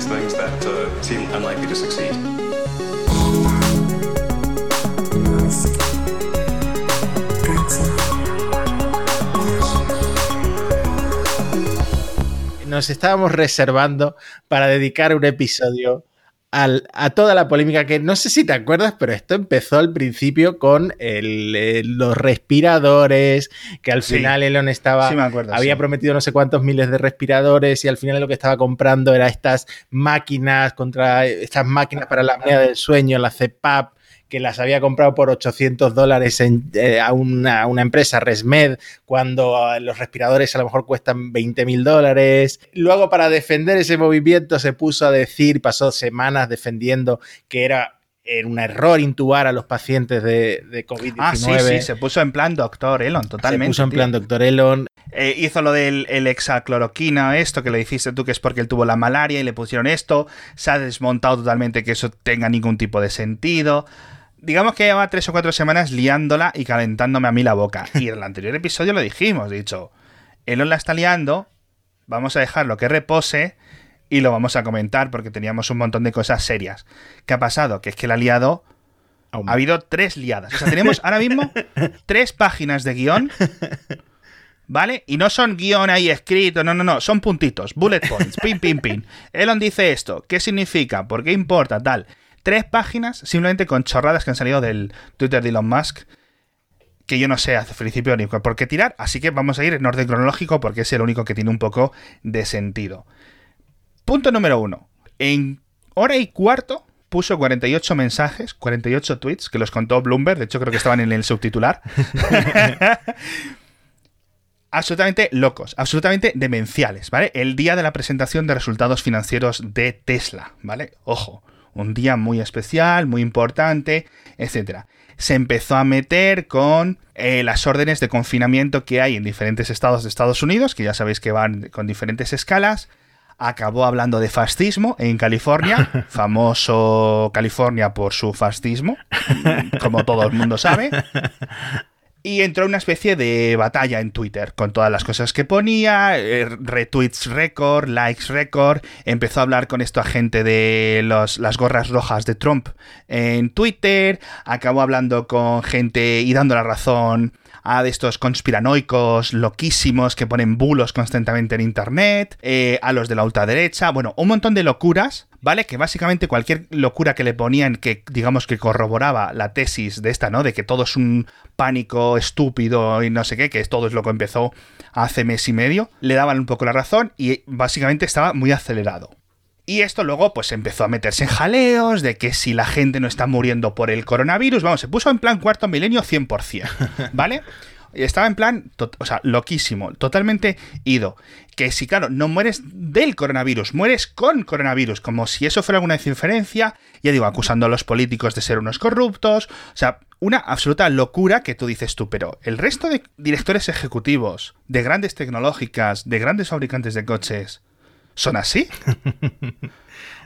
things that uh, seem unlikely to succeed. Nos estábamos reservando para dedicar un episodio a toda la polémica que no sé si te acuerdas, pero esto empezó al principio con los respiradores, que al final Elon estaba, había prometido no sé cuántos miles de respiradores y al final lo que estaba comprando era estas máquinas contra estas máquinas para la apnea del sueño, la CPAP que las había comprado por 800 dólares eh, a, una, empresa, Resmed, cuando ah, los respiradores a lo mejor cuestan 20 mil dólares. Luego, para defender ese movimiento, se puso a decir, pasó semanas defendiendo que era un error intubar a los pacientes de, COVID-19. Ah, sí, sí, se puso en plan doctor Elon, totalmente. Se puso en plan doctor Elon. Eh, hizo lo del el hexacloroquina, esto que le dijiste tú que es porque él tuvo la malaria y le pusieron esto. Se ha desmontado totalmente que eso tenga ningún tipo de sentido digamos que lleva tres o cuatro semanas liándola y calentándome a mí la boca. Y en el anterior episodio lo dijimos, dicho, Elon la está liando, vamos a dejarlo que repose y lo vamos a comentar porque teníamos un montón de cosas serias. ¿Qué ha pasado? Que es que la ha liado... Ha habido tres liadas. O sea, tenemos ahora mismo tres páginas de guion ¿Vale? Y no son guion ahí escrito, no, no, no, son puntitos, bullet points, pin, pin, pin. Elon dice esto, ¿qué significa? ¿Por qué importa? Tal tres páginas simplemente con chorradas que han salido del Twitter de Elon Musk que yo no sé hace principio ni por qué tirar, así que vamos a ir en orden cronológico porque es el único que tiene un poco de sentido. Punto número uno. En hora y cuarto puso 48 mensajes, 48 tweets, que los contó Bloomberg, de hecho creo que estaban en el subtitular. absolutamente locos, absolutamente demenciales, ¿vale? El día de la presentación de resultados financieros de Tesla, ¿vale? Ojo un día muy especial, muy importante, etc. Se empezó a meter con eh, las órdenes de confinamiento que hay en diferentes estados de Estados Unidos, que ya sabéis que van con diferentes escalas. Acabó hablando de fascismo en California, famoso California por su fascismo, como todo el mundo sabe. Y entró una especie de batalla en Twitter con todas las cosas que ponía, eh, retweets récord, likes récord. Empezó a hablar con esto a gente de los, las gorras rojas de Trump en Twitter. Acabó hablando con gente y dando la razón a de estos conspiranoicos loquísimos que ponen bulos constantemente en internet, eh, a los de la ultraderecha, bueno, un montón de locuras, ¿vale? Que básicamente cualquier locura que le ponían que digamos que corroboraba la tesis de esta, ¿no? De que todo es un pánico estúpido y no sé qué, que todo es lo que empezó hace mes y medio, le daban un poco la razón y básicamente estaba muy acelerado. Y esto luego pues empezó a meterse en jaleos de que si la gente no está muriendo por el coronavirus, vamos, se puso en plan cuarto milenio 100%, ¿vale? Y estaba en plan, o sea, loquísimo, totalmente ido. Que si, claro, no mueres del coronavirus, mueres con coronavirus, como si eso fuera alguna diferencia, ya digo, acusando a los políticos de ser unos corruptos, o sea, una absoluta locura que tú dices tú, pero el resto de directores ejecutivos, de grandes tecnológicas, de grandes fabricantes de coches, ¿Son así?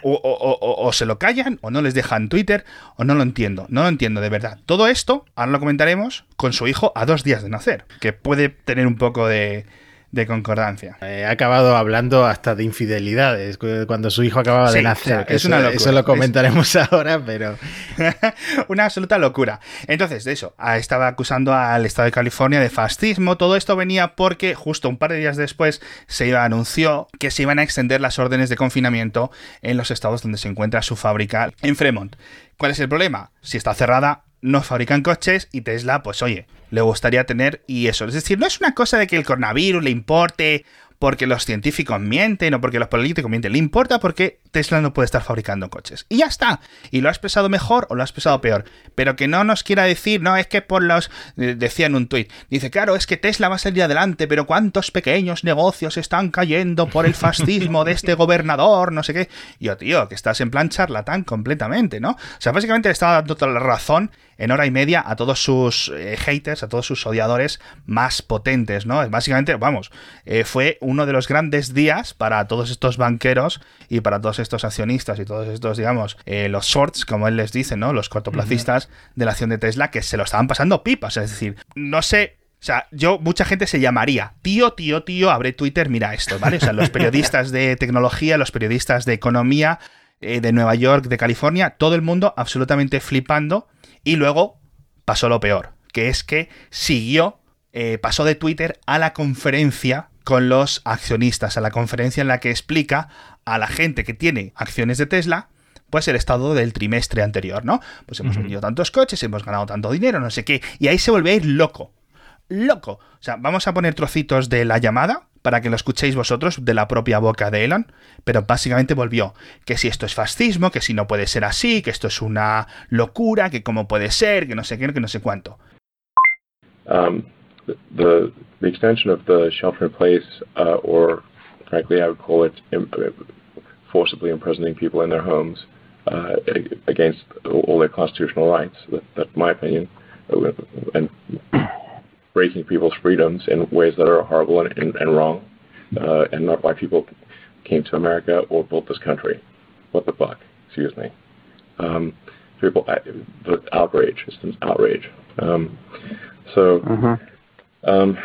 O, se lo callan, o no les dejan Twitter, o no lo entiendo. No lo entiendo, de verdad. Todo esto, ahora lo comentaremos, con su hijo a dos días de nacer, que puede tener un poco de, de concordancia. He acabado hablando hasta de infidelidades cuando su hijo acababa de nacer. es eso, una locura. Eso lo comentaremos ahora, pero. una absoluta locura. Entonces, de eso, ah, estaba acusando al Estado de California de fascismo. Todo esto venía porque justo un par de días después se iba, anunció que se iban a extender las órdenes de confinamiento en los estados donde se encuentra su fábrica en Fremont. ¿Cuál es el problema? Si está cerrada, no fabrican coches y Tesla, pues oye, le gustaría tener y eso. Es decir, no es una cosa de que el coronavirus le importe porque los científicos mienten o porque los políticos mienten, le importa porque Tesla no puede estar fabricando coches. Y ya está. Y lo ha expresado mejor o lo ha expresado peor. Pero que no nos quiera decir, no, es que por los... Eh, decía en un tuit, dice, claro, es que Tesla va a salir adelante, pero ¿cuántos pequeños negocios están cayendo por el fascismo de este gobernador? No sé qué. Yo, tío, que estás en plan charlatán completamente, ¿no? O sea, básicamente le estaba dando toda la razón en hora y media a todos sus eh, haters, a todos sus odiadores más potentes, ¿no? Básicamente, vamos, eh, fue uno de los grandes días para todos estos banqueros y para todos estos accionistas y todos estos, digamos, eh, los shorts, como él les dice, ¿no? Los cortoplacistas de la acción de Tesla, que se lo estaban pasando pipas. Es decir, no sé O sea, yo, mucha gente se llamaría, tío, tío, tío, abre Twitter, mira esto, ¿vale? O sea, los periodistas de tecnología, los periodistas de economía eh, de Nueva York, de California, todo el mundo absolutamente flipando. Y luego pasó lo peor, que es que siguió, eh, pasó de Twitter a la conferencia con los accionistas, a la conferencia en la que explica a la gente que tiene acciones de Tesla, pues el estado del trimestre anterior, ¿no? Pues hemos vendido tantos coches, hemos ganado tanto dinero, no sé qué, y ahí se vuelve a ir loco, loco. O sea, vamos a poner trocitos de la llamada para que lo escuchéis vosotros de la propia boca de Elon, pero básicamente volvió que si esto es fascismo, que si no puede ser así, que esto es una locura, que cómo puede ser, que no sé qué, que no sé cuánto. Um, the, the extension of the shelter in place, uh, or frankly, I would call it forcibly imprisoning people in their homes uh, against all their constitutional rights. That, my opinion. And breaking people's freedoms in ways that are horrible and, and, and wrong, uh, and not why people came to America or built this country. What the fuck? Excuse me. Um, people, the outrage, it's an outrage. Um, so, mm-hmm. Um,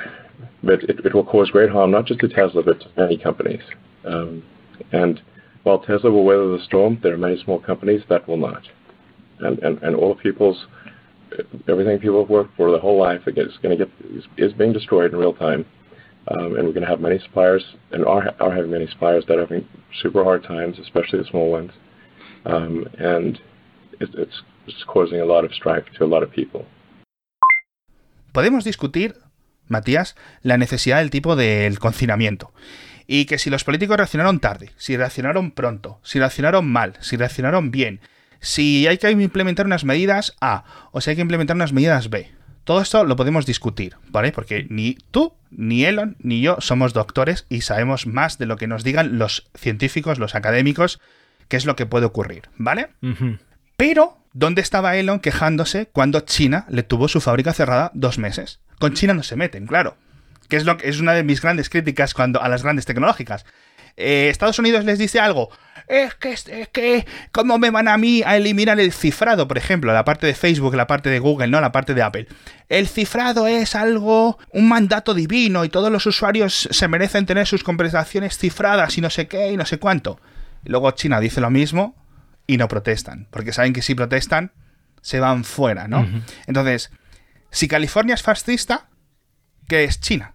but it, it will cause great harm not just to Tesla but to many companies. Um, and while Tesla will weather the storm, there are many small companies that will not. And, and, and all the people's everything people have worked for their whole life is going to get is, is being destroyed in real time. Um, and we're going to have many suppliers, and are, are having many suppliers that are having super hard times, especially the small ones. Um, and it, it's, it's causing a lot of strife to a lot of people. Podemos discutir, Matías, la necesidad del tipo del confinamiento. Y que si los políticos reaccionaron tarde, si reaccionaron pronto, si reaccionaron mal, si reaccionaron bien, si hay que implementar unas medidas A o si hay que implementar unas medidas B. Todo esto lo podemos discutir, ¿vale? Porque ni tú, ni Elon, ni yo somos doctores y sabemos más de lo que nos digan los científicos, los académicos, qué es lo que puede ocurrir, ¿vale? Pero, ¿dónde estaba Elon quejándose cuando China le tuvo su fábrica cerrada dos meses? Con China no se meten, claro. Que es, lo que es una de mis grandes críticas cuando, a las grandes tecnológicas. Eh, Estados Unidos les dice algo, es que, es que, ¿cómo me van a mí a eliminar el cifrado? Por ejemplo, la parte de Facebook, la parte de Google, no la parte de Apple. El cifrado es algo, un mandato divino y todos los usuarios se merecen tener sus conversaciones cifradas y no sé qué y no sé cuánto. Y luego China dice lo mismo y no protestan, porque saben que si protestan se van fuera, ¿no? Entonces, si California es fascista, ¿qué es China?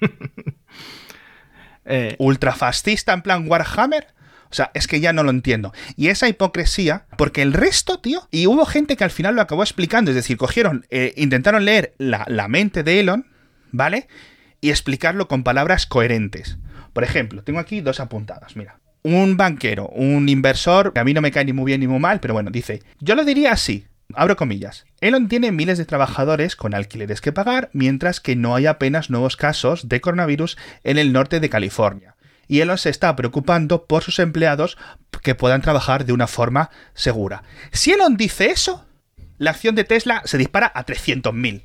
eh, ¿Ultrafascista en plan Warhammer? O sea, es que ya no lo entiendo. Y esa hipocresía, porque el resto, tío, y hubo gente que al final lo acabó explicando, es decir, cogieron, eh, intentaron leer la, la mente de Elon, ¿vale? Y explicarlo con palabras coherentes. Por ejemplo, tengo aquí dos apuntadas, mira. Un banquero, un inversor, que a mí no me cae ni muy bien ni muy mal, pero bueno, dice, yo lo diría así, abro comillas. Elon tiene miles de trabajadores con alquileres que pagar, mientras que no hay apenas nuevos casos de coronavirus en el norte de California y Elon se está preocupando por sus empleados que puedan trabajar de una forma segura. Si Elon dice eso, la acción de Tesla se dispara a 300.000.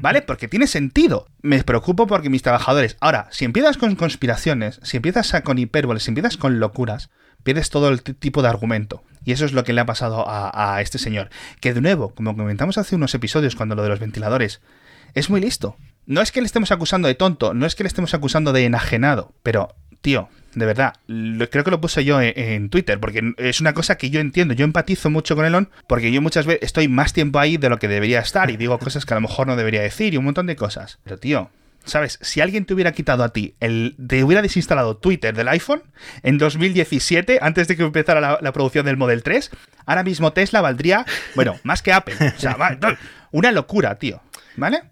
¿Vale? Porque tiene sentido. Me preocupo porque mis trabajadores. Ahora, si empiezas con conspiraciones, si empiezas con hipérboles, si empiezas con locuras, pierdes todo el tipo de argumento. Y eso es lo que le ha pasado a, a este señor. Que de nuevo, como comentamos hace unos episodios cuando lo de los ventiladores, es muy listo no es que le estemos acusando de tonto, no es que le estemos acusando de enajenado, pero, tío, de verdad, creo que lo puse yo en, Twitter, porque es una cosa que yo entiendo, yo empatizo mucho con Elon, porque yo muchas veces estoy más tiempo ahí de lo que debería estar y digo cosas que a lo mejor no debería decir y un montón de cosas. Pero, tío, ¿sabes? Si alguien te hubiera quitado a ti, el, te hubiera desinstalado Twitter del iPhone en 2017, antes de que empezara la, la producción del Model 3, ahora mismo Tesla valdría, bueno, más que Apple. O sea, una locura, tío. ¿Vale?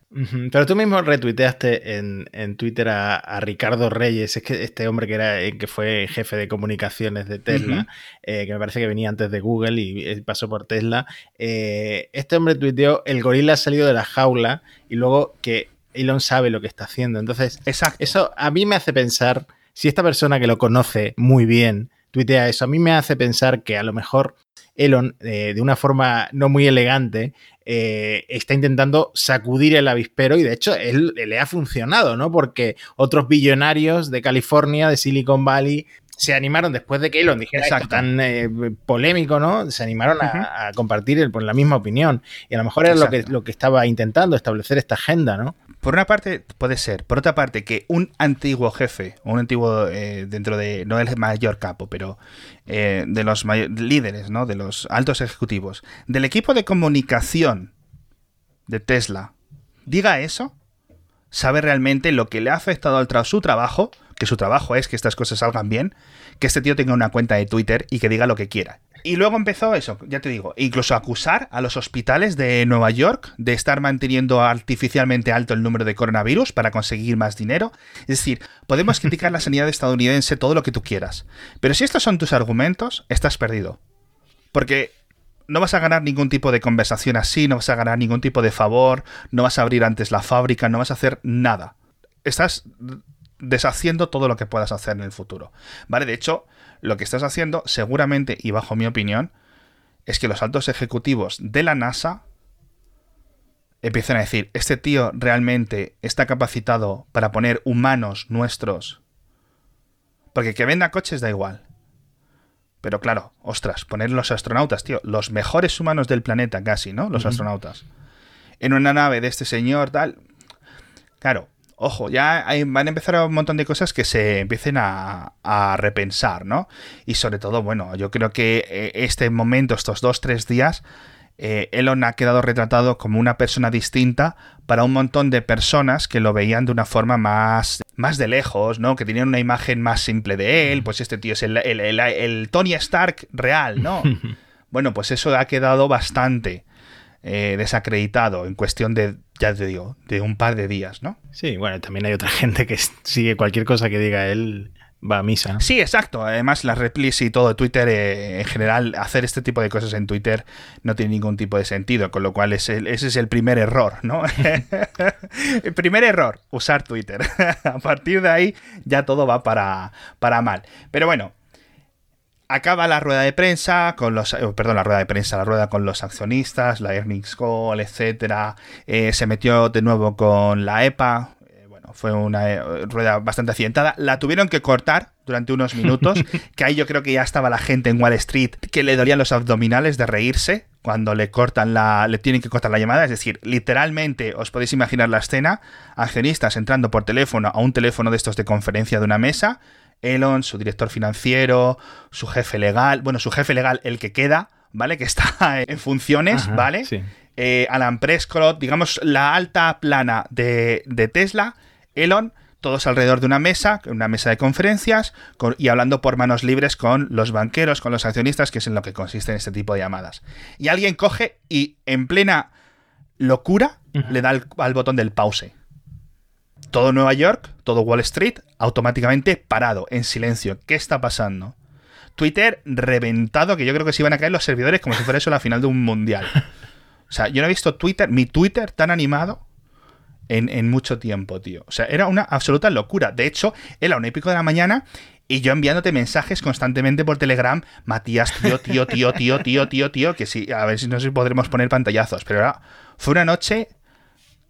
Pero tú mismo retuiteaste en, Twitter a, Ricardo Reyes, es que este hombre que era eh, que fue jefe de comunicaciones de Tesla, eh, que me parece que venía antes de Google y, eh, pasó por Tesla. este hombre tuiteó: el gorila ha salido de la jaula y luego que Elon sabe lo que está haciendo. Entonces, eso a mí me hace pensar, si esta persona que lo conoce muy bien tuitea eso, a mí me hace pensar que a lo mejor Elon, de una forma no muy elegante, eh, está intentando sacudir el avispero y de hecho él, le ha funcionado, ¿no? Porque otros billonarios de California, de Silicon Valley, se animaron después de que Elon dijera esto tan eh, polémico, ¿no? Se animaron a, compartir el, la misma opinión. Y a lo mejor era lo que, lo que estaba intentando, establecer esta agenda, ¿no? Por una parte, puede ser. Por otra parte, que un antiguo jefe, un antiguo eh, dentro de, no el mayor capo, pero eh, de los líderes, ¿no? De los altos ejecutivos, del equipo de comunicación de Tesla, diga eso, sabe realmente lo que le ha afectado al su trabajo que su trabajo es que estas cosas salgan bien, que este tío tenga una cuenta de Twitter y que diga lo que quiera. Y luego empezó eso, ya te digo, incluso acusar a los hospitales de Nueva York de estar manteniendo artificialmente alto el número de coronavirus para conseguir más dinero. Es decir, podemos criticar la sanidad estadounidense todo lo que tú quieras, pero si estos son tus argumentos, estás perdido. Porque no vas a ganar ningún tipo de conversación así, no vas a ganar ningún tipo de favor, no vas a abrir antes la fábrica, no vas a hacer nada. Estás deshaciendo todo lo que puedas hacer en el futuro. ¿Vale? De hecho, lo que estás haciendo, seguramente, y bajo mi opinión, es que los altos ejecutivos de la NASA empiecen a decir, este tío realmente está capacitado para poner humanos nuestros. Porque que venda coches da igual. Pero claro, ostras, poner los astronautas, tío, los mejores humanos del planeta casi, ¿no? Los astronautas. En una nave de este señor, tal. Claro, ojo, ya van a empezar un montón de cosas que se empiecen a, repensar, ¿no? Y sobre todo, bueno, yo creo que eh, este momento, estos dos, tres días, eh, Elon ha quedado retratado como una persona distinta para un montón de personas que lo veían de una forma más, más de lejos, ¿no? Que tenían una imagen más simple de él, pues este tío es el, el Tony Stark real, ¿no? bueno, pues eso ha quedado bastante eh, desacreditado en cuestión de, ya te digo, de un par de días, ¿no? Sí, bueno, también hay otra gente que sigue cualquier cosa que diga él va a misa. Sí, exacto. Además, las replis y todo Twitter, eh, en general, hacer este tipo de cosas en Twitter no tiene ningún tipo de sentido, con lo cual ese es el primer error, ¿no? el primer error, usar Twitter. a partir de ahí ya todo va para, para mal. Pero bueno, acaba la rueda de prensa con los, eh, perdón, la rueda de prensa, la rueda con los accionistas, la earnings call, etcétera. Eh, se metió de nuevo con la EPA. Eh, bueno, fue una rueda bastante accidentada. La tuvieron que cortar durante unos minutos, que ahí yo creo que ya estaba la gente en Wall Street que le dolían los abdominales de reírse cuando le cortan la, le tienen que cortar la llamada, es decir, literalmente os podéis imaginar la escena, accionistas entrando por teléfono a un teléfono de estos de conferencia de una mesa, Elon, su director financiero, su jefe legal, bueno, su jefe legal, el que queda, ¿vale? Que está en funciones, ¿vale? Eh, Alan Prescott, digamos, la alta plana de, Tesla, Elon, todos alrededor de una mesa, una mesa de conferencias, y hablando por manos libres con los banqueros, con los accionistas, que es en lo que consiste en este tipo de llamadas. Y alguien coge y en plena locura le da al botón del pause todo Nueva York, todo Wall Street, automáticamente parado, en silencio. ¿Qué está pasando? Twitter reventado, que yo creo que se iban a caer los servidores como si fuera eso la final de un mundial. O sea, yo no he visto Twitter, mi Twitter tan animado en, mucho tiempo, tío. O sea, era una absoluta locura. De hecho, era un épico de la mañana y yo enviándote mensajes constantemente por Telegram, Matías, tío, tío, tío, tío, tío, tío, tío, que sí, a ver si no sé si podremos poner pantallazos, pero era, fue una noche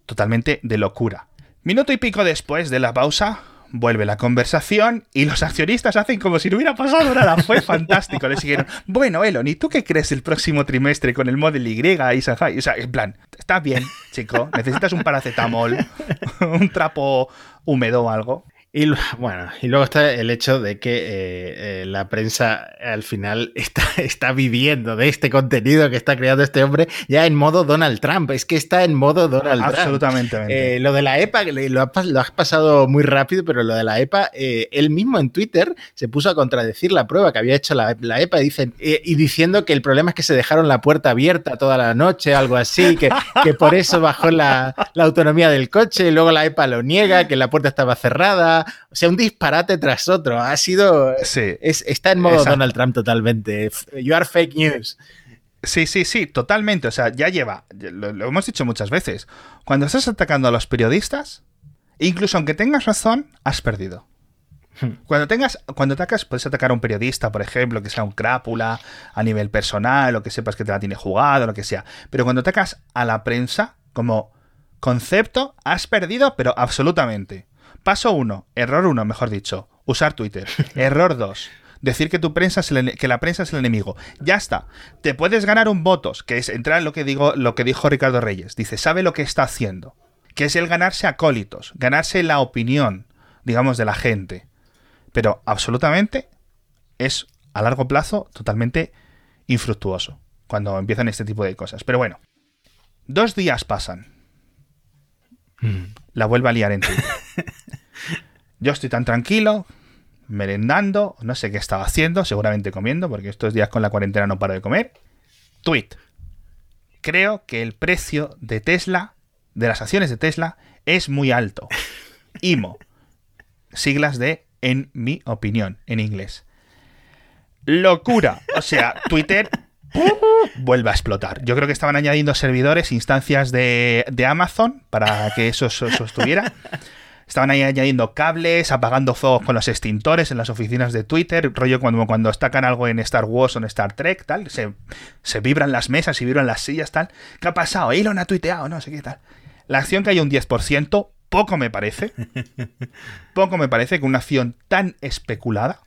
totalmente de locura. Minuto y pico después de la pausa, vuelve la conversación y los accionistas hacen como si no hubiera pasado nada. Fue fantástico. Le siguieron, bueno, Elon, ¿y tú qué crees el próximo trimestre con el Model Y y Shanghai? O sea, en plan, está bien, chico, necesitas un paracetamol, un trapo húmedo o algo. Y bueno, y luego está el hecho de que eh, eh, la prensa al final está, está viviendo de este contenido que está creando este hombre ya en modo Donald Trump. Es que está en modo Donald Trump. Absolutamente. Eh, lo de la EPA, lo, has pasado muy rápido, pero lo de la EPA, él mismo en Twitter se puso a contradecir la prueba que había hecho la, EPA dicen, y diciendo que el problema es que se dejaron la puerta abierta toda la noche, algo así, que, que por eso bajó la, la autonomía del coche, y luego la EPA lo niega, que la puerta estaba cerrada o sea, un disparate tras otro. Ha sido. Sí. está en modo Donald Trump totalmente. You are fake news. Sí, sí, sí, totalmente. O sea, ya lleva. Lo, hemos dicho muchas veces. Cuando estás atacando a los periodistas, incluso aunque tengas razón, has perdido. Hmm. Cuando tengas, cuando atacas, puedes atacar a un periodista, por ejemplo, que sea un crápula a nivel personal, o que sepas que te la tiene jugado, lo que sea. Pero cuando atacas a la prensa, como concepto, has perdido, pero absolutamente. Paso 1, error 1, mejor dicho. usar Twitter. Error 2. Decir que tu prensa es el, que la prensa es el enemigo. Ya está. Te puedes ganar un votos, que es entrar en lo que digo, lo que dijo Ricardo Reyes. Dice, sabe lo que está haciendo. Que es el ganarse acólitos, ganarse la opinión, digamos, de la gente. Pero absolutamente es a largo plazo totalmente infructuoso cuando empiezan este tipo de cosas. Pero bueno, dos días pasan. La vuelve a liar en Twitter. Yo estoy tan tranquilo, merendando, no sé qué estaba haciendo, seguramente comiendo, porque estos días con la cuarentena no paro de comer. Tweet. Creo que el precio de Tesla, de las acciones de Tesla, es muy alto. IMO. Siglas de en mi opinión, en inglés. Locura. O sea, Twitter vuelve a explotar. Yo creo que estaban añadiendo servidores, instancias de, Amazon para que eso, estuviera. Estaban ahí añadiendo cables, apagando fuegos con los extintores en las oficinas de Twitter, rollo cuando, cuando destacan algo en Star Wars o en Star Trek, tal, se, se vibran las mesas y vibran las sillas, tal. ¿Qué ha pasado? Elon ha tuiteado, no sé qué tal. La acción que hay un 10%, poco me parece. Poco me parece que una acción tan especulada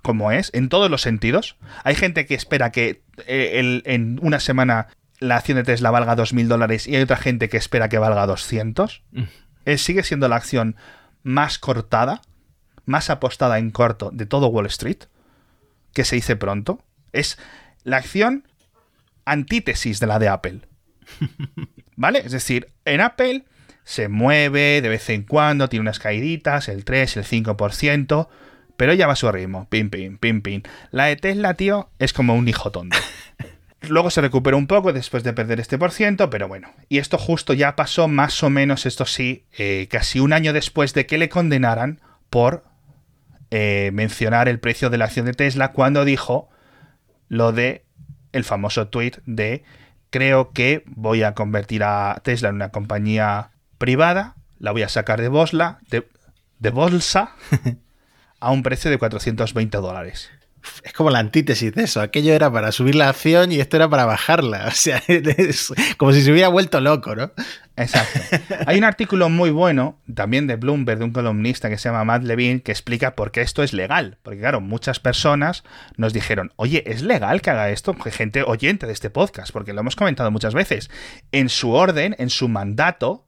como es, en todos los sentidos. Hay gente que espera que eh, en una semana la acción de Tesla valga 2.000 dólares y hay otra gente que espera que valga 200. Mm. Eh, sigue siendo la acción más cortada, más apostada en corto de todo Wall Street, que se dice pronto. Es la acción antítesis de la de Apple. ¿Vale? Es decir, en Apple se mueve de vez en cuando, tiene unas caíditas, el 3, el 5%, pero ella va a su ritmo, pim, pim, pim, pim. La de Tesla, tío, es como un hijo tonto. Luego se recuperó un poco después de perder este por ciento, pero bueno. Y esto justo ya pasó más o menos, esto sí, eh, casi un año después de que le condenaran por eh, mencionar el precio de la acción de Tesla cuando dijo lo de el famoso tweet de creo que voy a convertir a Tesla en una compañía privada, la voy a sacar de bolsa, de, de bolsa a un precio de 420 dólares. Es como la antítesis de eso. Aquello era para subir la acción y esto era para bajarla. O sea, es como si se hubiera vuelto loco, ¿no? Exacto. Hay un artículo muy bueno, también de Bloomberg, de un columnista que se llama Matt Levine, que explica por qué esto es legal. Porque, claro, muchas personas nos dijeron, oye, ¿es legal que haga esto? Gente oyente de este podcast, porque lo hemos comentado muchas veces. En su orden, en su mandato,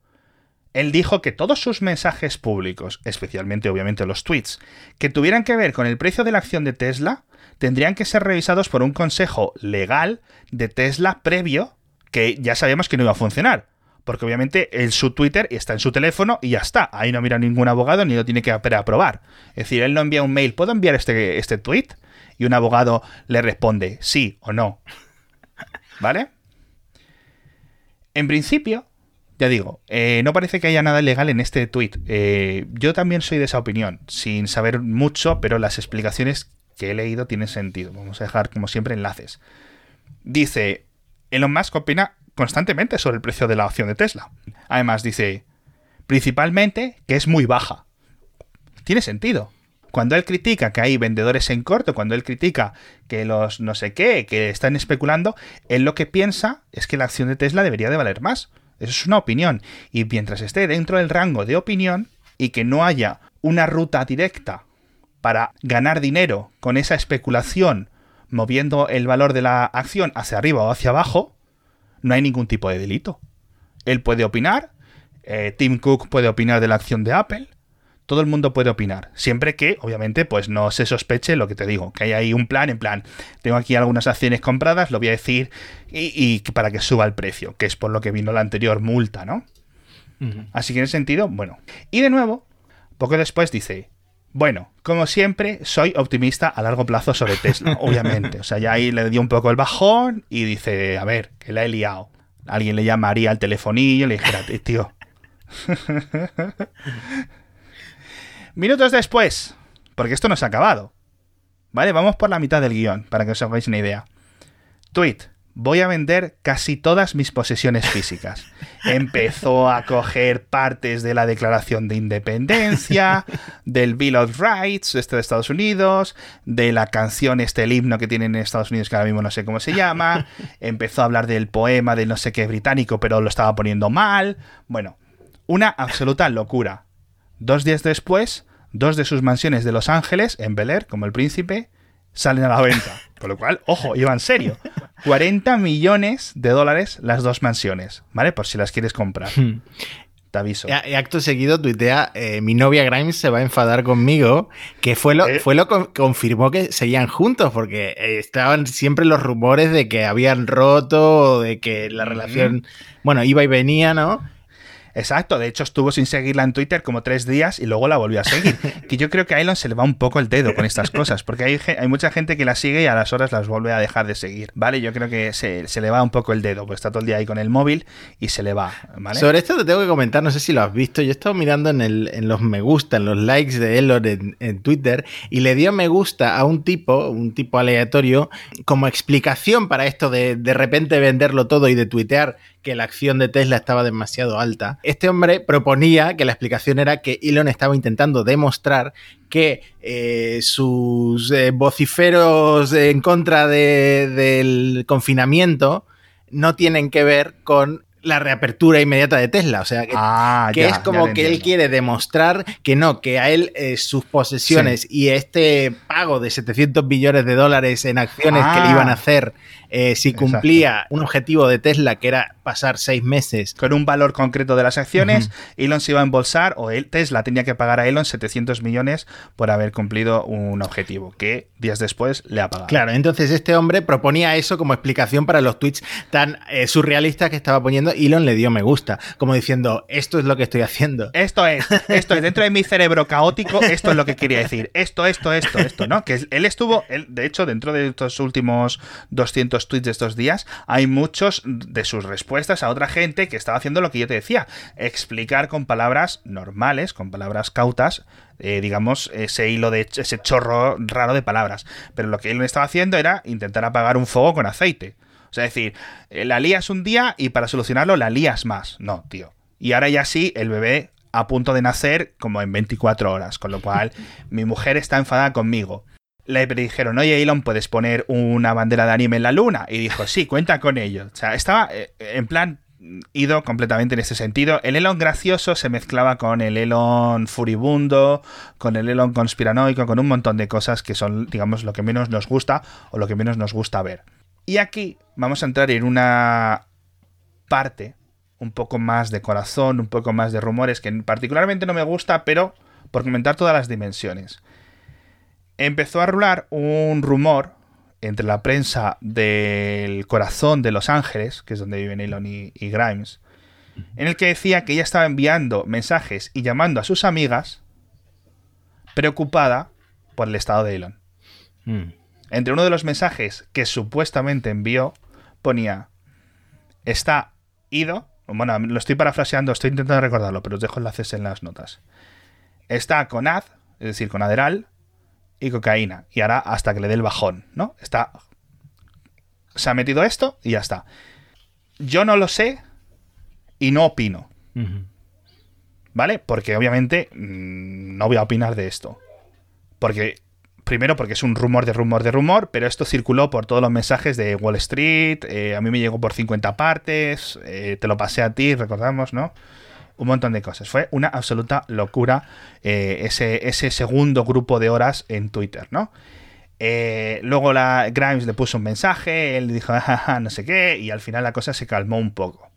él dijo que todos sus mensajes públicos, especialmente obviamente los tweets, que tuvieran que ver con el precio de la acción de Tesla, tendrían que ser revisados por un consejo legal de Tesla previo, que ya sabíamos que no iba a funcionar. Porque obviamente en su Twitter está en su teléfono y ya está. Ahí no mira ningún abogado ni lo tiene que aprobar. Es decir, él no envía un mail, ¿puedo enviar este, este tweet? Y un abogado le responde sí o no. ¿Vale? En principio, ya digo, eh, no parece que haya nada ilegal en este tweet. Eh, yo también soy de esa opinión, sin saber mucho, pero las explicaciones que he leído tienen sentido. Vamos a dejar, como siempre, enlaces. Dice, Elon Musk opina constantemente sobre el precio de la opción de Tesla. Además, dice, principalmente que es muy baja. Tiene sentido. Cuando él critica que hay vendedores en corto, cuando él critica que los no sé qué, que están especulando, él lo que piensa es que la acción de Tesla debería de valer más. Eso es una opinión. Y mientras esté dentro del rango de opinión y que no haya una ruta directa para ganar dinero con esa especulación moviendo el valor de la acción hacia arriba o hacia abajo, no hay ningún tipo de delito. Él puede opinar, eh, Tim Cook puede opinar de la acción de Apple, todo el mundo puede opinar, siempre que, obviamente, pues no se sospeche lo que te digo, que hay ahí un plan, en plan, tengo aquí algunas acciones compradas, lo voy a decir, y, para que suba el precio, que es por lo que vino la anterior multa, ¿no? Así que en ese sentido, bueno. Y de nuevo, poco después dice, bueno, como siempre, soy optimista a largo plazo sobre Tesla, obviamente. O sea, ya ahí le dio un poco el bajón y dice, a ver, que la he liado. Alguien le llamaría al telefonillo y le dijera, tío. Minutos después, porque esto no se ha acabado. Vale, vamos por la mitad del guion, para que os hagáis una idea. Tweet. Voy a vender casi todas mis posesiones físicas. Empezó a coger partes de la Declaración de Independencia, del Bill of Rights este de Estados Unidos, de la canción, este el himno que tienen en Estados Unidos, que ahora mismo no sé cómo se llama. Empezó a hablar del poema de no sé qué británico, pero lo estaba poniendo mal. Bueno, una absoluta locura. Dos días después, dos de sus mansiones de Los Ángeles, en Bel Air, como el príncipe, salen a la venta. Con lo cual, ojo, iba en serio. 40 millones de dólares las dos mansiones, ¿vale? Por si las quieres comprar. Hmm. Te aviso. Y, acto seguido tuitea, eh, mi novia Grimes se va a enfadar conmigo, que fue lo, Eh. fue lo que confirmó que seguían juntos, porque eh, estaban siempre los rumores de que habían roto, de que la Ujú. relación, bueno, iba y venía, ¿no? Exacto, de hecho estuvo sin seguirla en Twitter como tres días y luego la volvió a seguir. que yo creo que a Elon se le va un poco el dedo con estas cosas, porque hay, mucha gente que la sigue y a las horas las vuelve a dejar de seguir, ¿vale? Yo creo que se, se le va un poco el dedo, pues está todo el día ahí con el móvil y se le va, ¿vale? Sobre esto te tengo que comentar, no sé si lo has visto. Yo he estado mirando en, el, en los me gusta, en los likes de Elon en, en Twitter, y le dio me gusta a un tipo, un tipo aleatorio, como explicación para esto de de repente venderlo todo y de tuitear que la acción de Tesla estaba demasiado alta. Este hombre proponía que la explicación era que Elon estaba intentando demostrar que eh, sus eh, vociferos en contra de- del confinamiento no tienen que ver con la reapertura inmediata de Tesla. O sea, que, Ah, que ya, es como que él quiere demostrar que no, que a él eh, sus posesiones y este pago de 700 billones de dólares en acciones que le Ah. iban a hacer eh, si Exacto. cumplía un objetivo de Tesla que era pasar seis meses Con un valor concreto de las acciones, Elon se iba a embolsar, o él, Tesla tenía que pagar a Elon 700 millones por haber cumplido un objetivo, que días después le ha pagado. Claro, entonces este hombre proponía eso como explicación para los tweets tan eh, surrealistas que estaba poniendo. Elon le dio me gusta, como diciendo, esto es lo que estoy haciendo. Esto es, esto es, dentro de mi cerebro caótico, esto es lo que quería decir. Esto, esto, esto, esto, ¿no? Que él estuvo, él, de hecho, dentro de estos últimos 200 tweets de estos días, hay muchos de sus respuestas a otra gente que estaba haciendo lo que yo te decía, explicar con palabras normales, con palabras cautas, eh, digamos, ese hilo de ese chorro raro de palabras. Pero lo que él estaba haciendo era intentar apagar un fuego con aceite. O sea, decir, eh, la lías un día y para solucionarlo la lías más. No, tío. Y ahora ya sí, el bebé a punto de nacer como en 24 horas, con lo cual mi mujer está enfadada conmigo. Le dijeron, oye Elon, ¿puedes poner una bandera de anime en la luna? Y dijo, sí, cuenta con ello. O sea, estaba eh, en plan ido completamente en ese sentido. El Elon gracioso se mezclaba con el Elon furibundo, con el Elon conspiranoico, con un montón de cosas que son, digamos, lo que menos nos gusta o lo que menos nos gusta ver. Y aquí vamos a entrar en una parte un poco más de corazón, un poco más de rumores, que particularmente no me gusta, pero por comentar todas las dimensiones. Empezó a rular un rumor entre la prensa del corazón de Los Ángeles, que es donde viven Elon y, y Grimes, en el que decía que ella estaba enviando mensajes y llamando a sus amigas preocupada por el estado de Elon. Mm. Entre uno de los mensajes que supuestamente envió ponía, está ido, bueno, lo estoy parafraseando, estoy intentando recordarlo, pero os dejo enlaces en las notas. Está con ad, es decir, con aderal y cocaína, y ahora hasta que le dé el bajón, ¿no? Está... Se ha metido esto y ya está. Yo no lo sé y no opino. ¿vale? Porque obviamente mm, no voy a opinar de esto. Porque primero porque es un rumor de rumor de rumor, pero esto circuló por todos los mensajes de Wall Street, eh, a mí me llegó por 50 partes, eh, te lo pasé a ti, recordamos, ¿no? Un montón de cosas. Fue una absoluta locura eh, ese, ese segundo grupo de horas en Twitter, ¿no? Eh, luego la Grimes le puso un mensaje, él dijo, jaja, no sé qué, y al final la cosa se calmó un poco.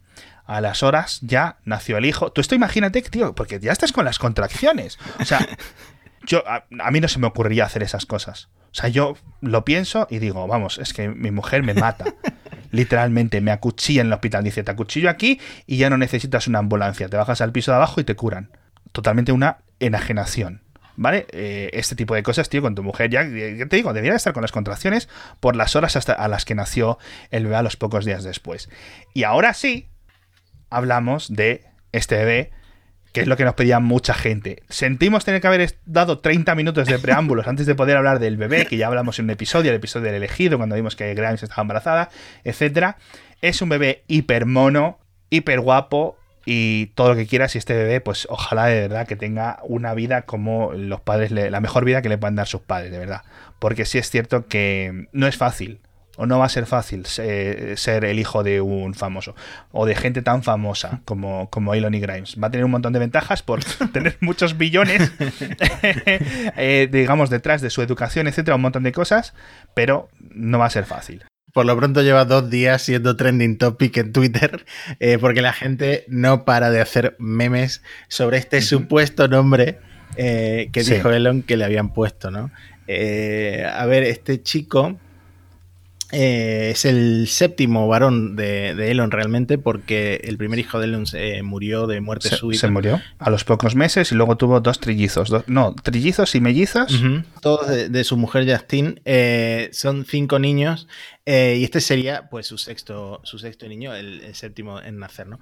A las horas ya nació el hijo. Tú esto imagínate, tío, porque ya estás con las contracciones. O sea, yo a, a mí no se me ocurriría hacer esas cosas. O sea, yo lo pienso y digo, vamos, es que mi mujer me mata. Literalmente, me acuchilla en el hospital. Dice, te acuchillo aquí y ya no necesitas una ambulancia. Te bajas al piso de abajo y te curan. Totalmente una enajenación. ¿Vale? Eh, este tipo de cosas, tío, con tu mujer, ya, ya te digo, debería estar con las contracciones por las horas hasta a las que nació el bebé a los pocos días después. Y ahora sí, hablamos de este bebé, que es lo que nos pedía mucha gente. Sentimos tener que haber dado 30 minutos de preámbulos antes de poder hablar del bebé, que ya hablamos en un episodio, el episodio del elegido, cuando vimos que Grimes estaba embarazada, etcétera. Es un bebé hiper mono, hiper guapo y todo lo que quieras. Y este bebé, pues ojalá de verdad que tenga una vida como los padres, le, la mejor vida que le puedan dar sus padres, de verdad. Porque sí es cierto que no es fácil o no va a ser fácil eh, ser el hijo de un famoso o de gente tan famosa como, como Elon y Grimes. Va a tener un montón de ventajas por tener muchos billones, eh, digamos, detrás de su educación, etcétera, un montón de cosas, pero no va a ser fácil. Por lo pronto lleva dos días siendo trending topic en Twitter eh, porque la gente no para de hacer memes sobre este supuesto nombre que dijo Elon que le habían puesto, ¿no? a ver, este chico eh, es el séptimo varón de, Elon realmente, porque el primer hijo de Elon se murió de muerte súbita. Se murió a los pocos meses y luego tuvo dos trillizos. no, trillizos y mellizos. Todos de, su mujer Justine. Eh, son cinco niños eh, y este sería pues su sexto, su sexto niño, el, el, séptimo en nacer, ¿no?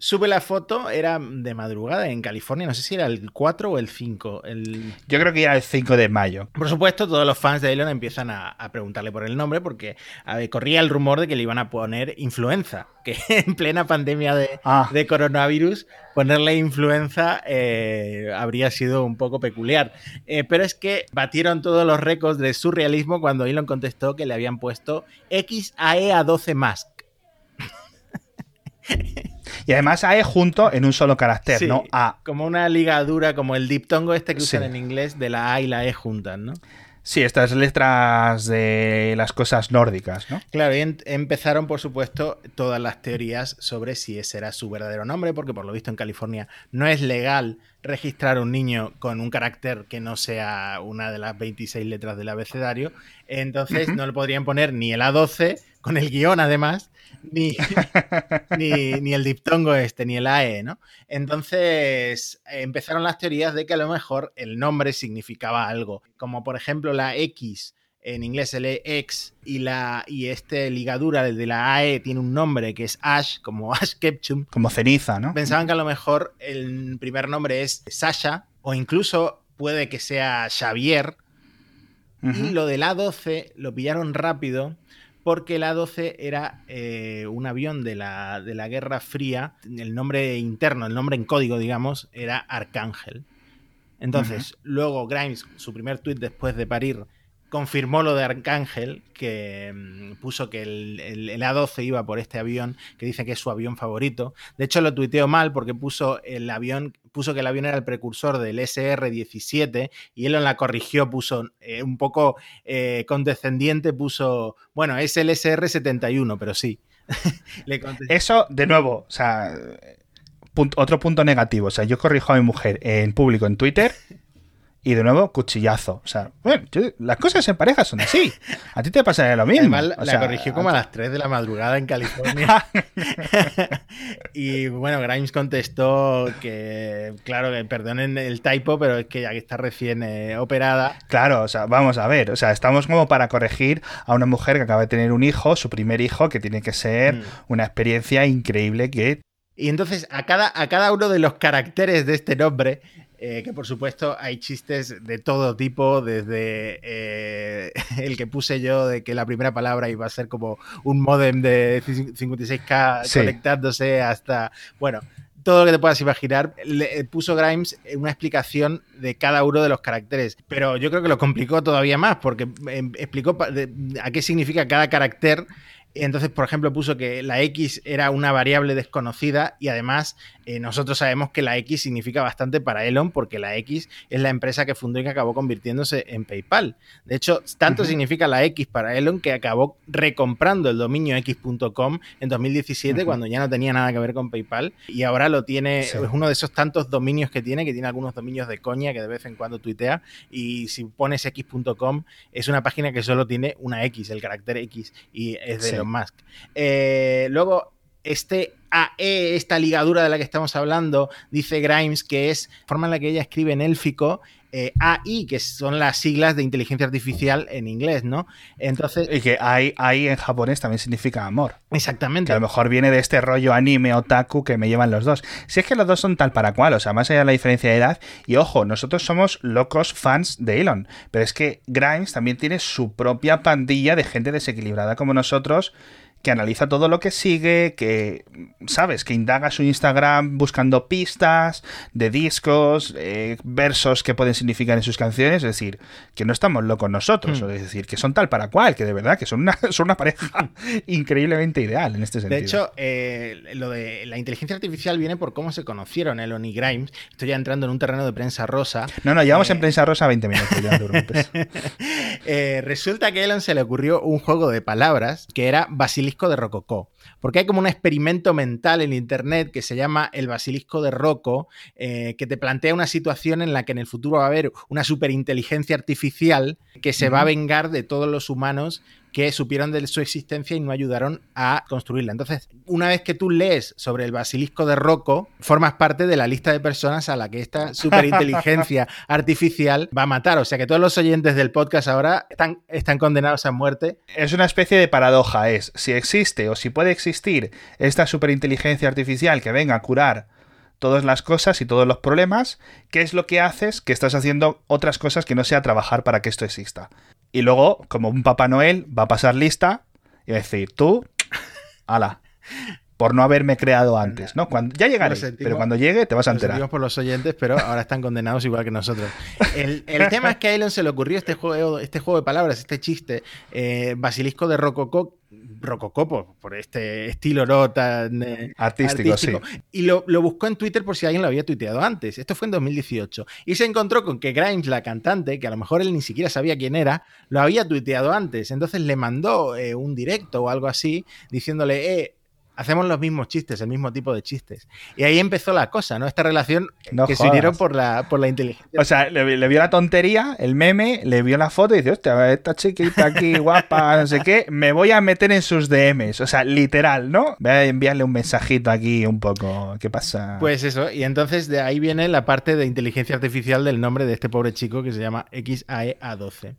Sube la foto, era de madrugada en California, no sé si era el 4 o el 5. El... Yo creo que era el 5 de mayo. Por supuesto, todos los fans de Elon empiezan a, preguntarle por el nombre porque corría el rumor de que le iban a poner influenza, que en plena pandemia de, ah. coronavirus ponerle influenza eh, habría sido un poco peculiar. Eh, pero es que batieron todos los récords de surrealismo cuando Elon contestó que le habían puesto XAE a 12 Mask. Y además AE junto en un solo carácter, ¿no? A. Como una ligadura, como el diptongo este que usan en inglés de la A y la E juntas, ¿no? Sí, estas letras de las cosas nórdicas, ¿no? Claro, y empezaron, por supuesto, todas las teorías sobre si ese era su verdadero nombre, porque por lo visto en California no es legal registrar un niño con un carácter que no sea una de las 26 letras del abecedario. Entonces no le podrían poner ni el A12, con el guion además, ni, ni, el diptongo este, ni el AE, ¿no? Entonces empezaron las teorías de que a lo mejor el nombre significaba algo, como por ejemplo la X en inglés el X y la y este ligadura de la AE tiene un nombre que es Ash, como Ash Ketchum. Como ceniza, ¿no? Pensaban que a lo mejor el primer nombre es Sasha o incluso puede que sea Xavier. Y lo del A12 lo pillaron rápido porque el A-12 era eh, un avión de la, de la Guerra Fría, el nombre interno, el nombre en código, digamos, era Arcángel. Entonces, luego Grimes, su primer tuit después de parir, confirmó lo de Arcángel, que mm, puso que el, el, A12 iba por este avión, que dice que es su avión favorito. De hecho, lo tuiteó mal porque puso el avión, puso que el avión era el precursor del SR-17 y él la corrigió, puso eh, un poco eh, condescendiente, puso, bueno, es el SR-71, pero sí. Eso, de nuevo, o sea, otro punto negativo. O sea, yo corrijo a mi mujer en público en Twitter y de nuevo, cuchillazo. O sea, bueno, las cosas en pareja son así. A ti te pasaría lo mismo. la corrigió como a las 3 de la madrugada en California. y bueno, Grimes contestó que, claro, que perdonen el typo, pero es que ya que está recién eh, operada. Claro, o sea, vamos a ver. O sea, estamos como para corregir a una mujer que acaba de tener un hijo, su primer hijo, que tiene que ser mm. una experiencia increíble que y entonces a cada, a cada uno de los caracteres de este nombre eh, que por supuesto hay chistes de todo tipo, desde eh, el que puse yo de que la primera palabra iba a ser como un modem de 56K conectándose hasta, bueno, todo lo que te puedas imaginar. Le puso Grimes una explicación de cada uno de los caracteres, pero yo creo que lo complicó todavía más porque em, explicó a qué significa cada carácter entonces, por ejemplo, puso que la X era una variable desconocida y además eh, nosotros sabemos que la X significa bastante para Elon porque la X es la empresa que fundó y que acabó convirtiéndose en PayPal. De hecho, tanto significa la X para Elon que acabó recomprando el dominio x.com en 2017 cuando ya no tenía nada que ver con PayPal y ahora lo tiene, es uno de esos tantos dominios que tiene, que tiene algunos dominios de coña que de vez en cuando tuitea y si pones x.com es una página que solo tiene una X, el carácter X y es de Elon. Eh, luego, este AE, esta ligadura de la que estamos hablando, dice Grimes que es la forma en la que ella escribe en élfico. Eh, AI, que son las siglas de inteligencia artificial en inglés, ¿no? Entonces. Y que AI, AI en japonés también significa amor. Exactamente. Que a lo mejor viene de este rollo anime otaku que me llevan los dos. Si es que los dos son tal para cual, o sea, más allá de la diferencia de edad. Y ojo, nosotros somos locos fans de Elon. Pero es que Grimes también tiene su propia pandilla de gente desequilibrada como nosotros que analiza todo lo que sigue, que, ¿sabes? Que indaga su Instagram buscando pistas de discos, eh, versos que pueden significar en sus canciones, es decir, que no estamos locos nosotros, Hmm. es decir, que son tal para cual, que de verdad que son una, son una pareja increíblemente ideal en este sentido. De hecho, eh, lo de la inteligencia artificial viene por cómo se conocieron Elon y Grimes. Estoy ya entrando en un terreno de prensa rosa. no, no, llevamos eh, en prensa rosa 20 minutos, ya no resulta que a Elon se le ocurrió un juego de palabras que era Basilisco de Rococó. Porque hay como un experimento mental en internet que se llama el Basilisco de Rocco, eh, que te plantea una situación en la que en el futuro va a haber una superinteligencia artificial que se va a vengar de todos los humanos que supieron de su existencia y no ayudaron a construirla. Entonces, una vez que tú lees sobre el basilisco de Rocco, formas parte de la lista de personas a la que esta superinteligencia artificial va a matar. O sea que todos los oyentes del podcast ahora están, están condenados a muerte. Es una especie de paradoja, es si existe o si puede existir esta superinteligencia artificial que venga a curar todas las cosas y todos los problemas, ¿qué es lo que haces que estás haciendo otras cosas que no sea trabajar para que esto exista? Y luego, como un Papá Noel, va a pasar lista y va a decir, tú, ala, por no haberme creado antes, ¿no? Cuando, ya llegaré, pero cuando llegue te vas a enterar. por los oyentes, pero ahora están condenados igual que nosotros. El, el tema es que a Elon se le ocurrió este juego, este juego de palabras, este chiste, eh, basilisco de Rococó, Rococó por, este estilo ¿no? tan eh, Artístico, Y lo, lo buscó en Twitter por si alguien lo había tuiteado antes. Esto fue en 2018. Y se encontró con que Grimes, la cantante, que a lo mejor él ni siquiera sabía quién era, lo había tuiteado antes. Entonces le mandó eh, un directo o algo así diciéndole, eh, hacemos los mismos chistes, el mismo tipo de chistes. Y ahí empezó la cosa, ¿no? Esta relación No que se unieron por la, por la inteligencia. O sea, le, le vio la tontería, el meme, le vio la foto y dice, hostia, esta chiquita aquí, guapa, no sé qué, me voy a meter en sus DMs. O sea, literal, ¿no? Voy a enviarle un mensajito aquí un poco. ¿Qué pasa? Pues eso, y entonces de ahí viene la parte de inteligencia artificial del nombre de este pobre chico que se llama XAEA12.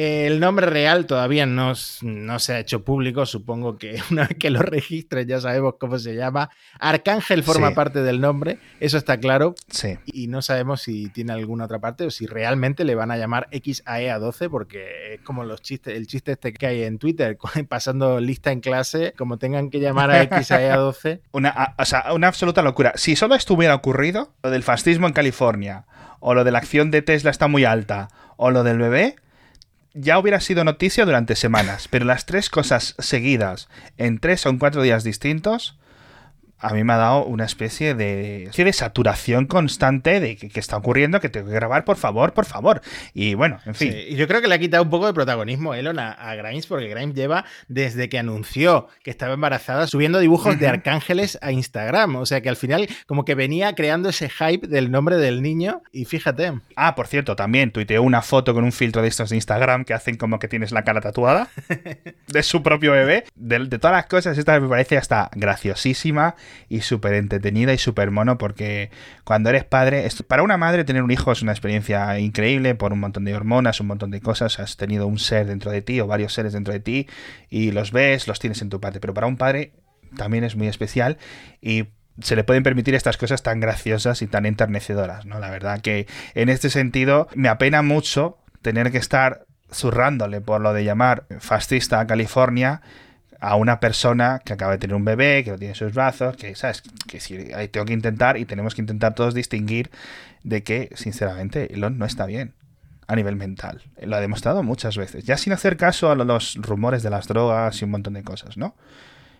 El nombre real todavía no, se ha hecho público, supongo que una vez que lo registres ya sabemos cómo se llama. Arcángel forma Sí. parte del nombre, eso está claro, sí. y no sabemos si tiene alguna otra parte o si realmente le van a llamar XAEA12 porque es como los chistes, el chiste este que hay en Twitter, pasando lista en clase, como tengan que llamar a XAEA12, Una, a- o sea, una absoluta locura. Si solo estuviera ocurrido lo del fascismo en California, o lo de la acción de Tesla está muy alta, o lo del bebé, ya hubiera sido noticia durante semanas. Pero las tres cosas seguidas en tres o en cuatro días distintos, a mí me ha dado una especie de, de saturación constante de que, que está ocurriendo, que tengo que grabar, por favor, por favor. Y bueno, en fin. Sí, y yo creo que le ha quitado un poco de protagonismo Elon a, a Grimes, porque Grimes lleva desde que anunció que estaba embarazada subiendo dibujos de arcángeles a Instagram. O sea que al final, como que venía creando ese hype del nombre del niño. Y fíjate, Ah, por cierto, también tuiteó una foto con un filtro de estos de Instagram que hacen como que tienes la cara tatuada de su propio bebé. De, de todas las cosas, esta me parece hasta graciosísima y súper entretenida y súper mono porque cuando eres padre, para una madre tener un hijo es una experiencia increíble por un montón de hormonas, un montón de cosas. Has tenido un ser dentro de ti o varios seres dentro de ti y los ves, los tienes en tu parte. Pero para un padre también es muy especial y se le pueden permitir estas cosas tan graciosas y tan enternecedoras, ¿no? La verdad que en este sentido me apena mucho tener que estar zurrándole por lo de llamar fascista a California a una persona que acaba de tener un bebé, que lo tiene en sus brazos, que, ¿sabes? Que si tengo que intentar y tenemos que intentar todos distinguir de que, sinceramente, Elon no está bien a nivel mental. Lo ha demostrado muchas veces. Ya sin hacer caso a lo- los rumores de las drogas y un montón de cosas, ¿no?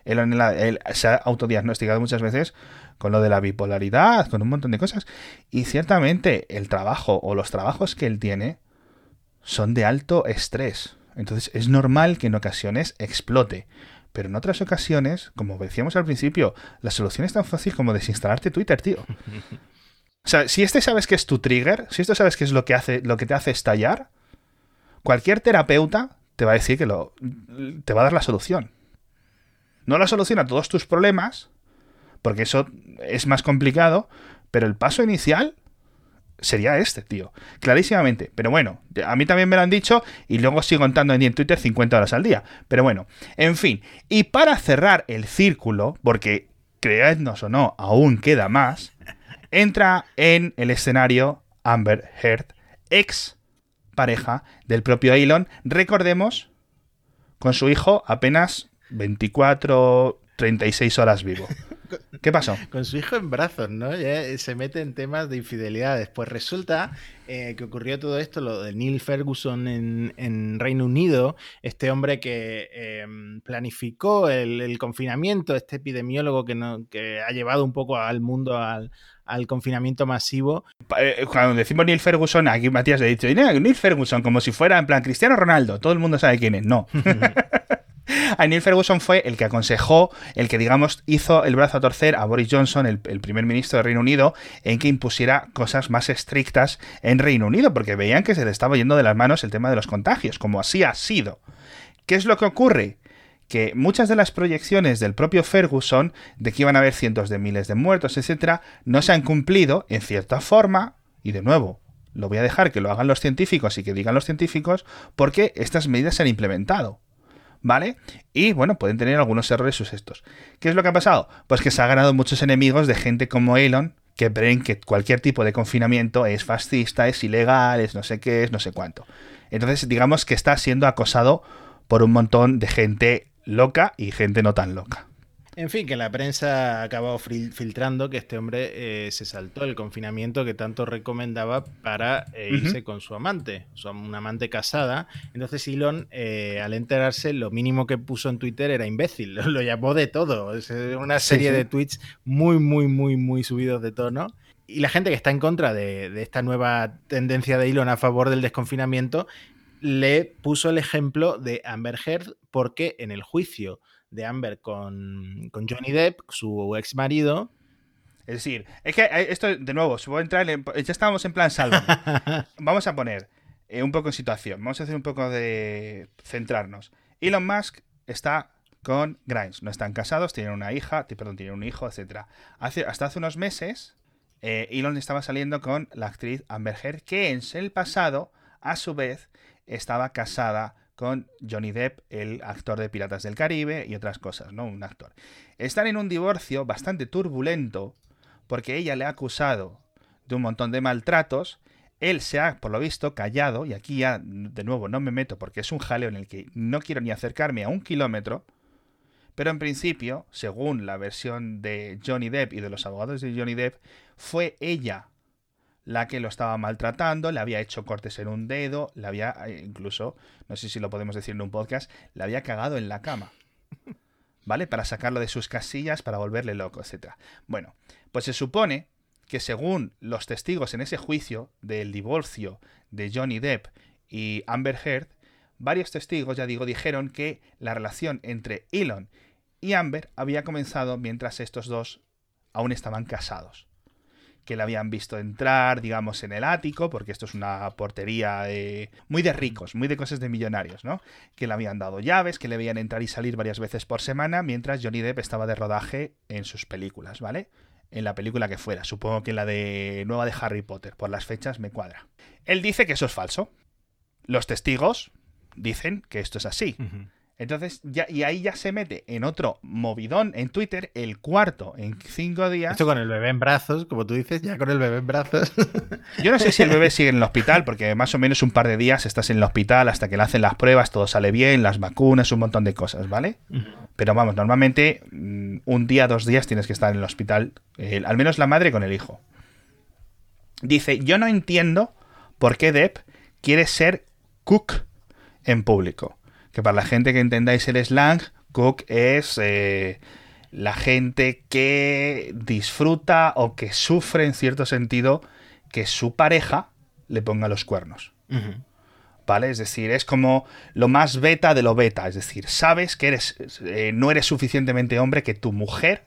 Él se ha autodiagnosticado muchas veces con lo de la bipolaridad, con un montón de cosas. Y ciertamente el trabajo o los trabajos que él tiene son de alto estrés. Entonces es normal que en ocasiones explote. Pero en otras ocasiones, como decíamos al principio, la solución es tan fácil como desinstalarte Twitter, tío. O sea, si este sabes que es tu trigger, si esto sabes que es lo que, hace, lo que te hace estallar, cualquier terapeuta te va a decir que lo, te va a dar la solución. No la solución a todos tus problemas, porque eso es más complicado, pero el paso inicial sería este, tío. Clarísimamente. Pero bueno, a mí también me lo han dicho y luego sigo contando en Twitter 50 horas al día. Pero bueno, en fin. Y para cerrar el círculo, porque creednos o no, aún queda más, entra en el escenario Amber Heard, ex pareja del propio Elon. Recordemos, con su hijo apenas 24, 36 horas vivo. ¿Qué pasó? Con su hijo en brazos, ¿no? Ya se mete en temas de infidelidades. Pues resulta eh, que ocurrió todo esto, lo de Neil Ferguson en, Reino Unido, este hombre que em, planificó el, confinamiento, este epidemiólogo que, no, que ha llevado un poco al mundo al, confinamiento masivo. Eh, cuando decimos Neil Ferguson, aquí Matías le ha dicho, Neil Ferguson, como si fuera en plan Cristiano Ronaldo, todo el mundo sabe quién es. No. a Neil Ferguson fue el que aconsejó, el que, digamos, hizo el brazo a torcer a Boris Johnson, el, primer ministro de Reino Unido, en que impusiera cosas más estrictas en Reino Unido, porque veían que se le estaba yendo de las manos el tema de los contagios, como así ha sido. ¿Qué es lo que ocurre? que muchas de las proyecciones del propio Ferguson de que iban a haber cientos de miles de muertos, etcétera, no se han cumplido en cierta forma, y de nuevo, lo voy a dejar que lo hagan los científicos y que digan los científicos, porque estas medidas se han implementado. ¿Vale? Y bueno, pueden tener algunos errores sus estos. ¿Qué es lo que ha pasado? Pues que se ha ganado muchos enemigos de gente como Elon, que creen que cualquier tipo de confinamiento es fascista, es ilegal, es no sé qué, es no sé cuánto. Entonces, digamos que está siendo acosado por un montón de gente loca y gente no tan loca. En fin, que la prensa ha acabado filtrando que este hombre eh, se saltó el confinamiento que tanto recomendaba para eh, irse con su amante, su, una amante casada. Entonces Elon, eh, al enterarse, lo mínimo que puso en Twitter era imbécil, lo, llamó de todo. Es una serie de tweets muy, muy, muy, muy subidos de tono. Y la gente que está en contra de, de esta nueva tendencia de Elon a favor del desconfinamiento le puso el ejemplo de Amber Heard porque en el juicio de Amber con, Johnny Depp, su ex marido. Es decir, es que eh, esto, de nuevo, si voy a entrar ya estábamos en plan salvo. Vamos a poner eh, un poco en situación. Vamos a hacer un poco de centrarnos. Elon Musk está con Grimes. No están casados, tienen una hija, perdón, tienen un hijo, etc. Hace, hasta hace unos meses, eh, Elon estaba saliendo con la actriz Amber Heard, que en el pasado, a su vez, estaba casada con Johnny Depp, el actor de Piratas del Caribe y otras cosas, ¿no? Un actor. Están en un divorcio bastante turbulento porque ella le ha acusado de un montón de maltratos. Él se ha, por lo visto, callado, y aquí ya, de nuevo, no me meto porque es un jaleo en el que no quiero ni acercarme a un kilómetro. Pero en principio, según la versión de Johnny Depp y de los abogados de Johnny Depp, fue ella la que lo estaba maltratando, le había hecho cortes en un dedo, le había eh, incluso, no sé si lo podemos decir en un podcast, le había cagado en la cama. ¿Vale? Para sacarlo de sus casillas, para volverle loco, etc. Bueno, pues se supone que según los testigos en ese juicio del divorcio de Johnny Depp y Amber Heard, varios testigos, ya digo, dijeron que la relación entre Elon y Amber había comenzado mientras estos dos aún estaban casados que le habían visto entrar, digamos, en el ático, porque esto es una portería muy de ricos, muy de cosas de millonarios, ¿no? Que le habían dado llaves, que le veían entrar y salir varias veces por semana, mientras Johnny Depp estaba de rodaje en sus películas, ¿vale? En la película que fuera, supongo que la de nueva de Harry Potter, por las fechas me cuadra. Él dice que eso es falso. Los testigos dicen que esto es así. Entonces, ya, y ahí ya se mete en otro movidón en Twitter, el cuarto en cinco días. Esto con el bebé en brazos, como tú dices, ya con el bebé en brazos. Yo no sé si el bebé sigue en el hospital, porque más o menos un par de días estás en el hospital hasta que le hacen las pruebas, todo sale bien, las vacunas, un montón de cosas, ¿vale? Pero vamos, normalmente mm, un día, dos días tienes que estar en el hospital, al menos la madre con el hijo. Dice, yo no entiendo por qué Depp quiere ser cook en público que para la gente que entendáis el slang, cook es eh, la gente que disfruta o que sufre en cierto sentido que su pareja le ponga los cuernos. ¿Vale? Es decir, es como lo más beta de lo beta. Es decir, sabes que eres, eh, no eres suficientemente hombre, que tu mujer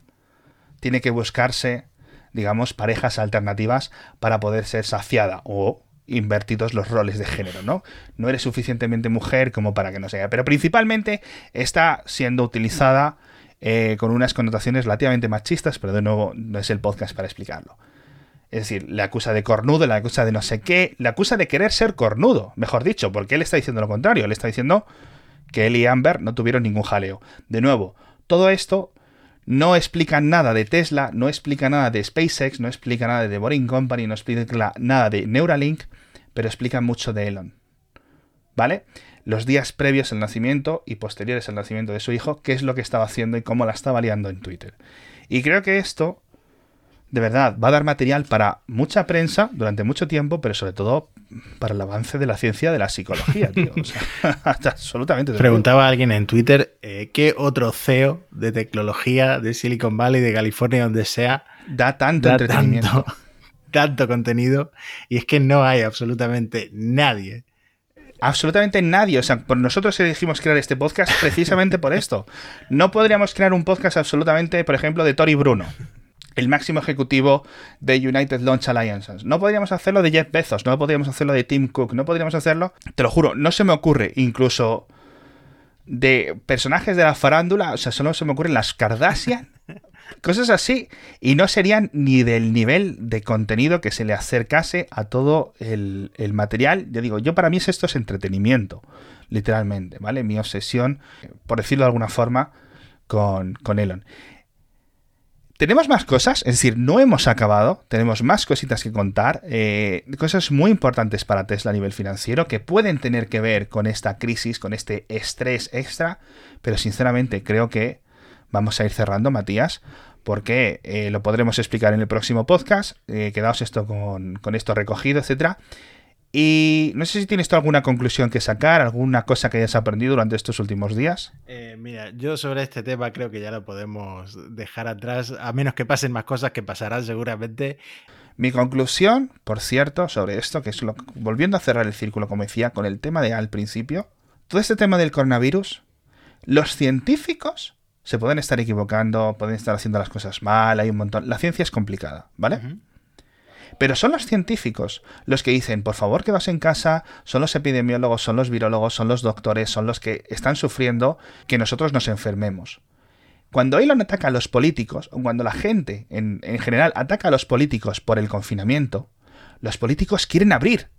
tiene que buscarse, digamos, parejas alternativas para poder ser saciada o invertidos los roles de género, ¿no? No eres suficientemente mujer como para que no sea. Pero principalmente está siendo utilizada eh, con unas connotaciones relativamente machistas, pero de nuevo no es el podcast para explicarlo. Es decir, le acusa de cornudo, le acusa de no sé qué, le acusa de querer ser cornudo, mejor dicho, porque él está diciendo lo contrario, él está diciendo que él y Amber no tuvieron ningún jaleo. De nuevo, todo esto no explica nada de Tesla, no explica nada de SpaceX, no explica nada de The Boring Company, no explica nada de Neuralink, pero explica mucho de Elon. ¿vale? Los días previos al nacimiento y posteriores al nacimiento de su hijo, qué es lo que estaba haciendo y cómo la estaba liando en Twitter. Y creo que esto, de verdad, va a dar material para mucha prensa durante mucho tiempo, pero sobre todo para el avance de la ciencia de la psicología, tío. O sea, absolutamente. Preguntaba a alguien en Twitter eh, qué otro CEO de tecnología de Silicon Valley, de California, donde sea, da tanto entretenimiento. Tanto, tanto contenido. Y es que no hay absolutamente nadie Absolutamente nadie. O sea, por nosotros elegimos crear este podcast precisamente por esto. No podríamos crear un podcast absolutamente, por ejemplo, de Tori Bruno, el máximo ejecutivo de United Launch Alliances. No podríamos hacerlo de Jeff Bezos, no podríamos hacerlo de Tim Cook, no podríamos hacerlo, te lo juro, no se me ocurre incluso de personajes de la farándula, o sea, solo se me ocurren las Kardashian Cosas así. Y no serían ni del nivel de contenido que se le acercase a todo el, material. Yo digo, yo para mí esto es entretenimiento, literalmente, ¿vale? Mi obsesión, por decirlo de alguna forma, con, con Elon. Tenemos más cosas, es decir, no hemos acabado, tenemos más cositas que contar, eh, cosas muy importantes para Tesla a nivel financiero que pueden tener que ver con esta crisis, con este estrés extra, pero sinceramente creo que vamos a ir cerrando, Matías, porque eh, lo podremos explicar en el próximo podcast. Eh, quedaos esto con, esto recogido, etcétera. Y no sé si tienes tú alguna conclusión que sacar, alguna cosa que hayas aprendido durante estos últimos días. Eh, mira, yo sobre este tema creo que ya lo podemos dejar atrás, a menos que pasen más cosas que pasarán seguramente. Mi conclusión, por cierto, sobre esto, que es lo, volviendo a cerrar el círculo, como decía, con el tema de al principio, todo este tema del coronavirus, los científicos se pueden estar equivocando, pueden estar haciendo las cosas mal, hay un montón. La ciencia es complicada, ¿vale? Pero son los científicos los que dicen, por favor, que vas en casa, son los epidemiólogos, son los virólogos, son los doctores, son los que están sufriendo que nosotros nos enfermemos. Cuando Elon ataca a los políticos, o cuando la gente en, en general ataca a los políticos por el confinamiento, los políticos quieren abrir.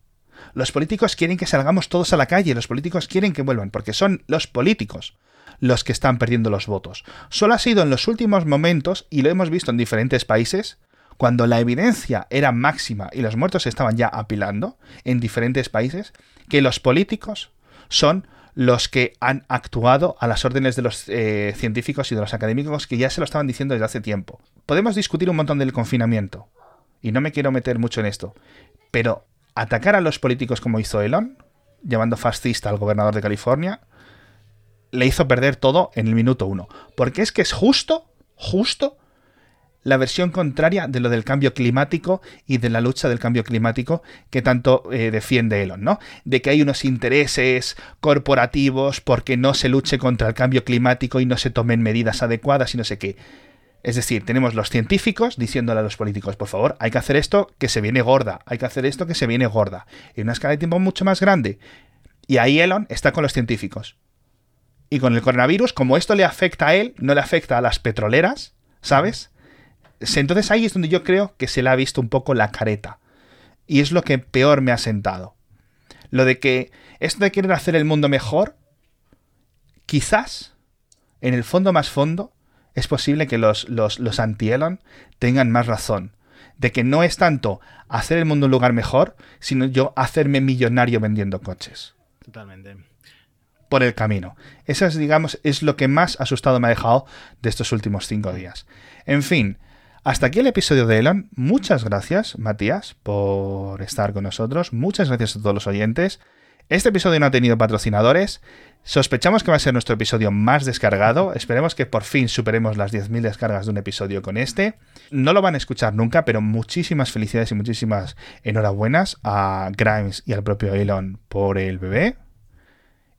Los políticos quieren que salgamos todos a la calle, los políticos quieren que vuelvan, porque son los políticos los que están perdiendo los votos. Solo ha sido en los últimos momentos, y lo hemos visto en diferentes países, cuando la evidencia era máxima y los muertos estaban ya apilando en diferentes países, que los políticos son los que han actuado a las órdenes de los eh, científicos y de los académicos que ya se lo estaban diciendo desde hace tiempo. Podemos discutir un montón del confinamiento, y no me quiero meter mucho en esto, pero atacar a los políticos como hizo Elon, llamando fascista al gobernador de California, le hizo perder todo en el minuto uno. Porque es que es justo, justo la versión contraria de lo del cambio climático y de la lucha del cambio climático que tanto eh, defiende Elon, ¿no? De que hay unos intereses corporativos porque no se luche contra el cambio climático y no se tomen medidas adecuadas y no sé qué. Es decir, tenemos los científicos diciéndole a los políticos, por favor, hay que hacer esto que se viene gorda, hay que hacer esto que se viene gorda, en una escala de tiempo mucho más grande. Y ahí Elon está con los científicos. Y con el coronavirus, como esto le afecta a él, no le afecta a las petroleras, ¿sabes? Entonces ahí es donde yo creo que se le ha visto un poco la careta. Y es lo que peor me ha sentado. Lo de que esto de querer hacer el mundo mejor, quizás, en el fondo más fondo, es posible que los, los, los anti-Elon tengan más razón. De que no es tanto hacer el mundo un lugar mejor, sino yo hacerme millonario vendiendo coches. Totalmente por el camino. Eso es, digamos, es lo que más asustado me ha dejado de estos últimos cinco días. En fin, hasta aquí el episodio de Elon. Muchas gracias, Matías, por estar con nosotros. Muchas gracias a todos los oyentes. Este episodio no ha tenido patrocinadores. Sospechamos que va a ser nuestro episodio más descargado. Esperemos que por fin superemos las 10.000 descargas de un episodio con este. No lo van a escuchar nunca, pero muchísimas felicidades y muchísimas enhorabuenas a Grimes y al propio Elon por el bebé